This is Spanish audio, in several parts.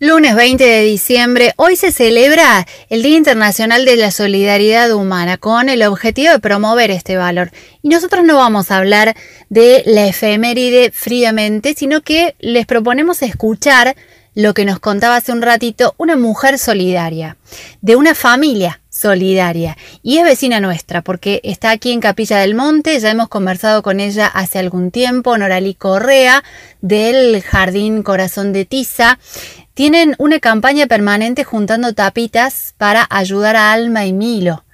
Lunes 20 de diciembre, hoy se celebra el Día Internacional de la Solidaridad Humana con el objetivo de promover este valor. Y nosotros no vamos a hablar de la efeméride fríamente, sino que les proponemos escuchar lo que nos contaba hace un ratito una mujer solidaria, de una familia solidaria. Y es vecina nuestra, porque está aquí en Capilla del Monte, ya hemos conversado con ella hace algún tiempo, Noralí Correa, del Jardín Corazón de Tiza. Tienen una campaña permanente juntando tapitas para ayudar a Alma y Milo,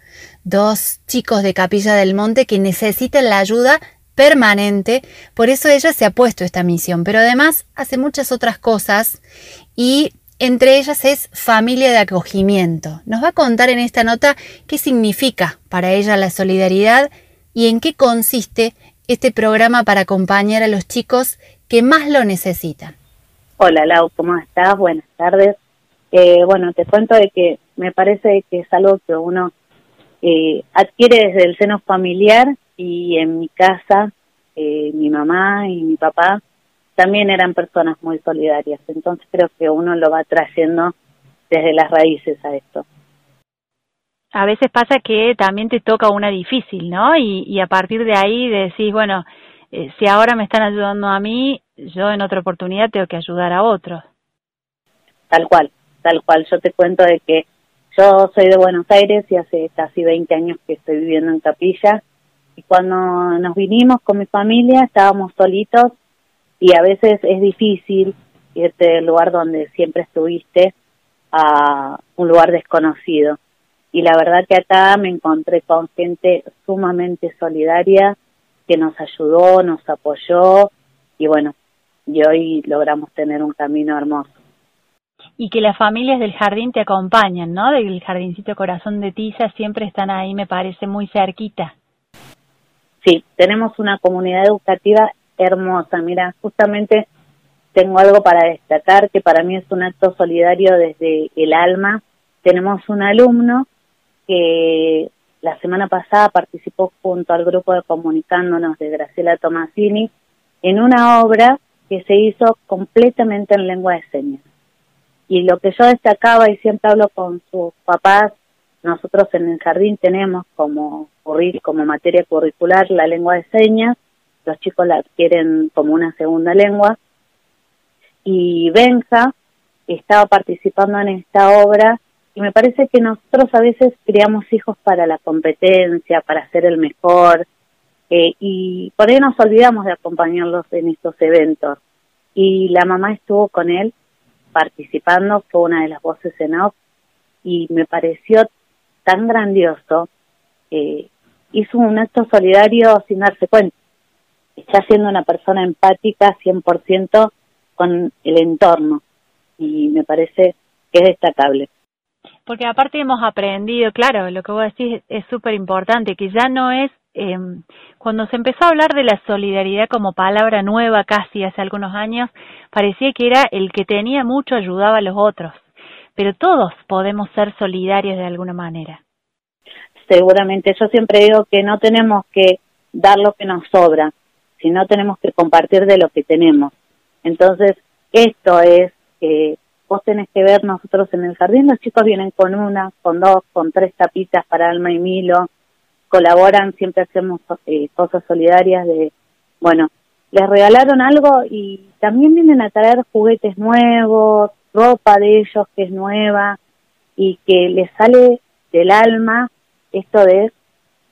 dos chicos de Capilla del Monte que necesitan la ayuda permanente, por eso ella se ha puesto esta misión, pero además hace muchas otras cosas y entre ellas es familia de acogimiento. Nos va a contar en esta nota qué significa para ella la solidaridad y en qué consiste este programa para acompañar a los chicos que más lo necesitan. Hola Lau, ¿cómo estás? Buenas tardes. Eh, bueno, te cuento de que me parece que es algo que uno eh, adquiere desde el seno familiar y en mi casa eh, mi mamá y mi papá también eran personas muy solidarias, entonces creo que uno lo va trayendo desde las raíces a esto. A veces pasa que también te toca una difícil, ¿no? Y, a partir de ahí decís, bueno, eh, si ahora me están ayudando a mí, yo en otra oportunidad tengo que ayudar a otros. Tal cual, tal cual. Yo te cuento de que yo soy de Buenos Aires y hace casi 20 años que estoy viviendo en Capilla. Y cuando nos vinimos con mi familia estábamos solitos y a veces es difícil irte del lugar donde siempre estuviste a un lugar desconocido. Y la verdad que acá me encontré con gente sumamente solidaria que nos ayudó, nos apoyó y bueno, y hoy logramos tener un camino hermoso. Y que las familias del jardín te acompañan, ¿no? Del jardincito Corazón de Tiza siempre están ahí, me parece, muy cerquita. Sí, tenemos una comunidad educativa hermosa. Mira, justamente tengo algo para destacar que para mí es un acto solidario desde el alma. Tenemos un alumno que la semana pasada participó junto al grupo de Comunicándonos de Graciela Tomasini en una obra que se hizo completamente en lengua de señas. Y lo que yo destacaba y siempre hablo con sus papás, nosotros en el jardín tenemos como, como materia curricular la lengua de señas, los chicos la adquieren como una segunda lengua, y Benja estaba participando en esta obra y me parece que nosotros a veces criamos hijos para la competencia, para ser el mejor, eh, y por ahí nos olvidamos de acompañarlos en estos eventos. Y la mamá estuvo con él participando, fue una de las voces en off, y me pareció tan grandioso. Eh, hizo un acto solidario sin darse cuenta. Está siendo una persona empática 100% con el entorno y me parece que es destacable. Porque aparte hemos aprendido, claro, lo que vos decís es súper importante, que ya no es, eh, cuando se empezó a hablar de la solidaridad como palabra nueva casi hace algunos años, parecía que era el que tenía mucho ayudaba a los otros, pero todos podemos ser solidarios de alguna manera. Seguramente, yo siempre digo que no tenemos que dar lo que nos sobra, sino tenemos que compartir de lo que tenemos. Entonces, esto es eh, vos tenés que ver nosotros en el jardín, los chicos vienen con una, con dos, con tres tapitas para Alma y Milo, colaboran, siempre hacemos eh, cosas solidarias de, bueno, les regalaron algo y también vienen a traer juguetes nuevos, ropa de ellos que es nueva y que les sale del alma esto de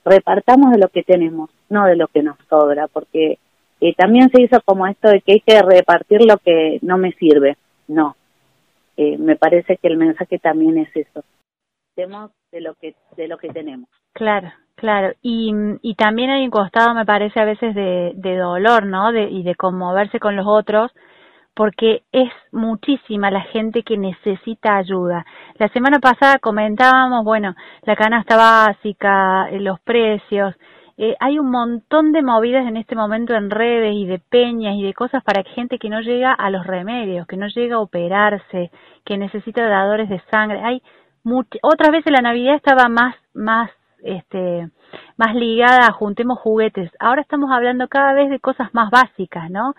repartamos de lo que tenemos, no de lo que nos sobra, porque eh, también se hizo como esto de que hay que repartir lo que no me sirve. No, eh, me parece que el mensaje también es eso. Tenemos de lo que de lo que tenemos. Claro, claro. Y, y también hay un costado, me parece, a veces de, dolor, ¿no? De, y de conmoverse con los otros, porque es muchísima la gente que necesita ayuda. La semana pasada comentábamos, bueno, la canasta básica, eh, los precios, eh, hay un montón de movidas en este momento en redes y de peñas y de cosas para gente que no llega a los remedios, que no llega a operarse, que necesita dadores de sangre. Hay otras veces la Navidad estaba más más este más ligada a juntemos juguetes. Ahora estamos hablando cada vez de cosas más básicas, ¿no?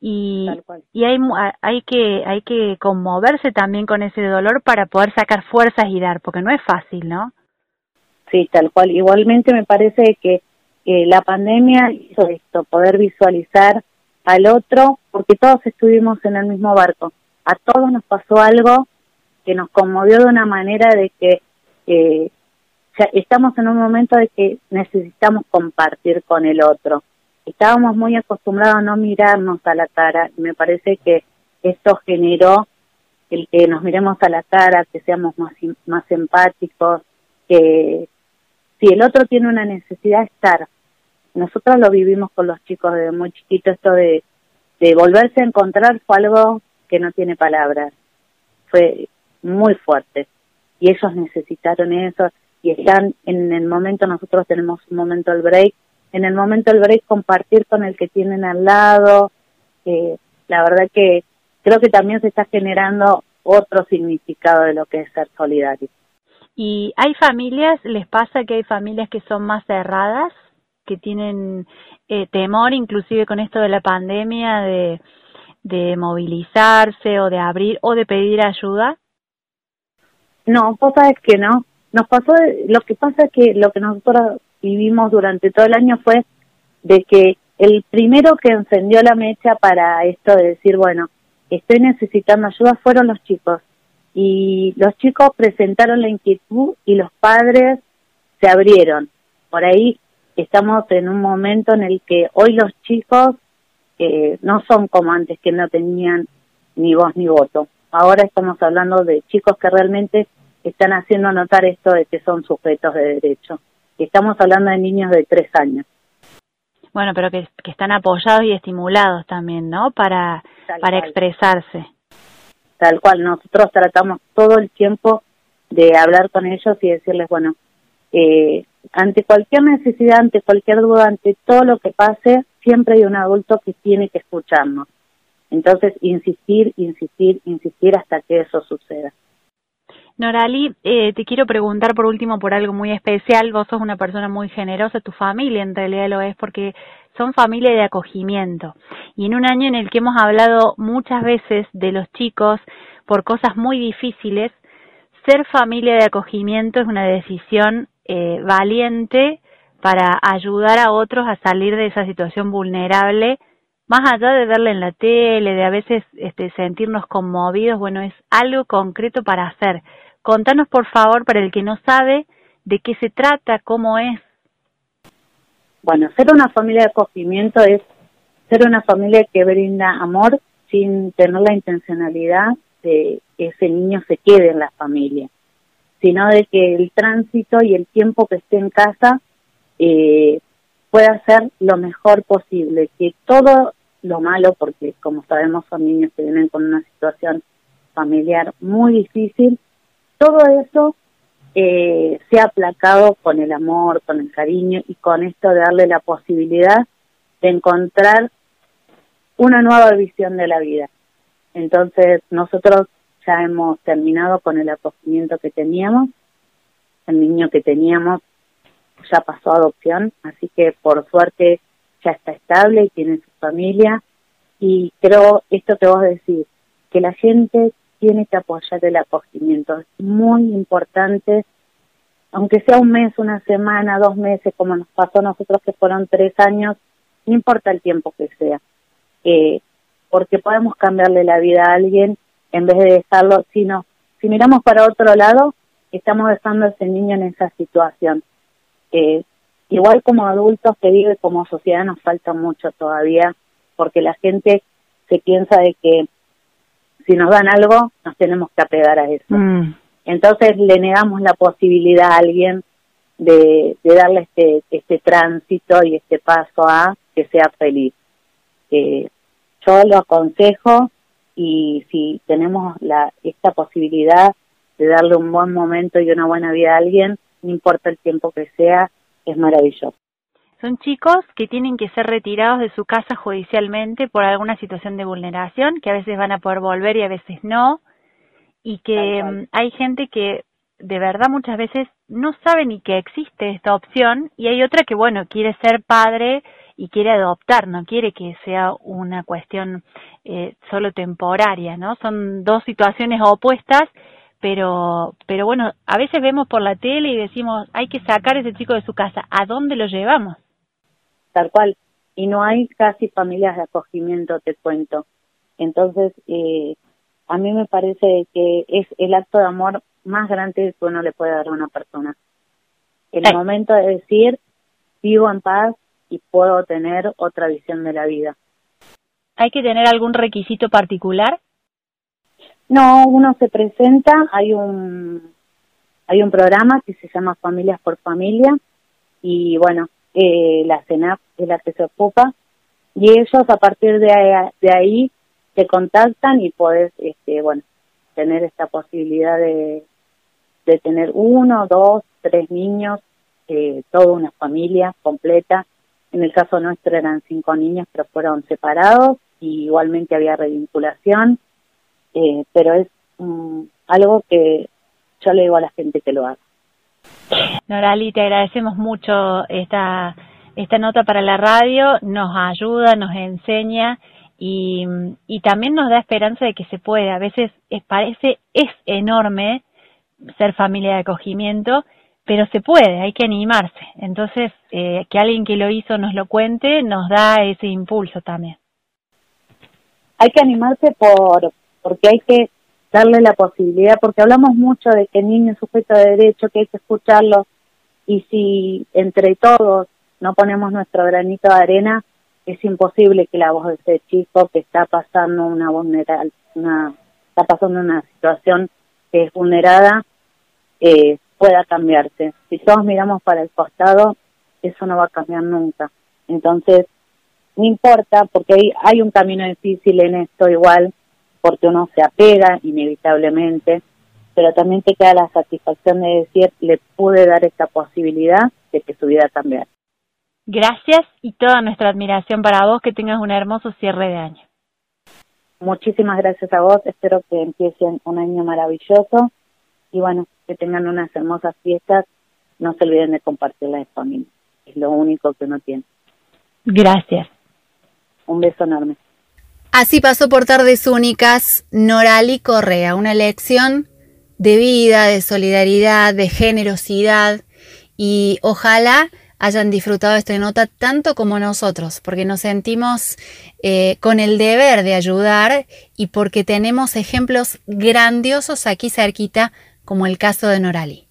y, y hay, hay, que, hay que conmoverse también con ese dolor para poder sacar fuerzas y dar, porque no es fácil, ¿no? Sí, tal cual. Igualmente me parece que la pandemia hizo esto, poder visualizar al otro, porque todos estuvimos en el mismo barco. A todos nos pasó algo que nos conmovió de una manera de que eh, estamos en un momento de que necesitamos compartir con el otro. Estábamos muy acostumbrados a no mirarnos a la cara y me parece que esto generó el que nos miremos a la cara, que seamos más, más empáticos, que si el otro tiene una necesidad estar, nosotros lo vivimos con los chicos desde muy chiquito, esto de, de volverse a encontrar fue algo que no tiene palabras, fue muy fuerte. Y ellos necesitaron eso y están en el momento, nosotros tenemos un momento del break en el momento del break compartir con el que tienen al lado. Eh, la verdad que creo que también se está generando otro significado de lo que es ser solidario. ¿Y hay familias, les pasa que hay familias que son más cerradas, que tienen eh, temor inclusive con esto de la pandemia de, de movilizarse o de abrir o de pedir ayuda? No, vos sabes que no. Nos pasó, lo que pasa es que lo que nosotros vivimos durante todo el año fue de que el primero que encendió la mecha para esto de decir, bueno, estoy necesitando ayuda fueron los chicos. Y los chicos presentaron la inquietud y los padres se abrieron. Por ahí estamos en un momento en el que hoy los chicos eh, no son como antes que no tenían ni voz ni voto. Ahora estamos hablando de chicos que realmente están haciendo notar esto de que son sujetos de derecho. Estamos hablando de niños de tres años. Bueno, pero que, están apoyados y estimulados también, ¿no? Para, para expresarse. Tal cual, nosotros tratamos todo el tiempo de hablar con ellos y decirles, bueno, eh, ante cualquier necesidad, ante cualquier duda, ante todo lo que pase, siempre hay un adulto que tiene que escucharnos. Entonces, insistir, insistir, insistir hasta que eso suceda. Norali, eh, te quiero preguntar por último por algo muy especial. Vos sos una persona muy generosa, tu familia en realidad lo es porque son familia de acogimiento. Y en un año en el que hemos hablado muchas veces de los chicos por cosas muy difíciles, ser familia de acogimiento es una decisión eh, valiente para ayudar a otros a salir de esa situación vulnerable más allá de verla en la tele, de a veces este, sentirnos conmovidos, bueno, es algo concreto para hacer. Contanos, por favor, para el que no sabe, de qué se trata, cómo es. Bueno, ser una familia de acogimiento es ser una familia que brinda amor sin tener la intencionalidad de que ese niño se quede en la familia, sino de que el tránsito y el tiempo que esté en casa eh, pueda ser lo mejor posible, que todo lo malo, porque como sabemos son niños que vienen con una situación familiar muy difícil, todo eso eh, se ha aplacado con el amor, con el cariño y con esto de darle la posibilidad de encontrar una nueva visión de la vida. Entonces, nosotros ya hemos terminado con el acogimiento que teníamos, el niño que teníamos ya pasó a adopción, así que por suerte ya está estable y tiene su familia. Y creo esto que vos decís, que la gente tiene que apoyar el acogimiento. Es muy importante, aunque sea un mes, una semana, dos meses, como nos pasó a nosotros que fueron tres años, no importa el tiempo que sea, eh, porque podemos cambiarle la vida a alguien en vez de dejarlo, sino si miramos para otro lado, estamos dejando ese niño en esa situación. Eh, igual como adultos, te digo, como sociedad nos falta mucho todavía, porque la gente se piensa de que si nos dan algo, nos tenemos que apegar a eso. Mm. Entonces le negamos la posibilidad a alguien de, de darle este, este tránsito y este paso a que sea feliz. Eh, yo lo aconsejo y si tenemos la, esta posibilidad de darle un buen momento y una buena vida a alguien, no importa el tiempo que sea, es maravilloso. Son chicos que tienen que ser retirados de su casa judicialmente por alguna situación de vulneración, que a veces van a poder volver y a veces no, y que mm, hay gente que de verdad muchas veces no sabe ni que existe esta opción y hay otra que, bueno, quiere ser padre y quiere adoptar, no quiere que sea una cuestión eh, solo temporaria, ¿no? Son dos situaciones opuestas, pero, pero bueno, a veces vemos por la tele y decimos, hay que sacar a ese chico de su casa, ¿a dónde lo llevamos? Tal cual, y no hay casi familias de acogimiento, te cuento. Entonces, eh, a mí me parece que es el acto de amor más grande que uno le puede dar a una persona. El momento de decir, vivo en paz y puedo tener otra visión de la vida. ¿Hay que tener algún requisito particular? No, uno se presenta, hay un hay un programa que se llama Familias por Familia y bueno, eh, la CENAP es la que se ocupa y ellos a partir de, de ahí te contactan y podés, este, bueno, tener esta posibilidad de, de tener uno, dos, tres niños, eh, toda una familia completa. En el caso nuestro eran cinco niños, pero fueron separados y igualmente había revinculación, eh, pero es algo que yo le digo a la gente que lo haga. Norali, te agradecemos mucho esta, esta nota para la radio, nos ayuda, nos enseña y, y también nos da esperanza de que se puede. A veces es, parece, es enorme ser familia de acogimiento, pero se puede, hay que animarse. Entonces, eh, que alguien que lo hizo nos lo cuente, nos da ese impulso también. Hay que animarse por porque hay que darle la posibilidad, porque hablamos mucho de que niño es sujeto de derecho, que hay que escucharlo, y si entre todos no ponemos nuestro granito de arena, es imposible que la voz de ese chico que está pasando una vulnerable, una, está pasando una situación que es vulnerada, eh, pueda cambiarse. Si todos miramos para el costado, eso no va a cambiar nunca. Entonces, no importa, porque hay, hay un camino difícil en esto igual, porque uno se apega inevitablemente, pero también te queda la satisfacción de decir, le pude dar esta posibilidad de que su vida cambiara. Gracias y toda nuestra admiración para vos, que tengas un hermoso cierre de año. Muchísimas gracias a vos, espero que empiecen un año maravilloso y bueno, que tengan unas hermosas fiestas, no se olviden de compartirlas en familia, es lo único que uno tiene. Gracias. Un beso enorme. Así pasó por tardes únicas Norali Correa, una lección de vida, de solidaridad, de generosidad y ojalá hayan disfrutado esta nota tanto como nosotros, porque nos sentimos eh, con el deber de ayudar y porque tenemos ejemplos grandiosos aquí cerquita, como el caso de Norali.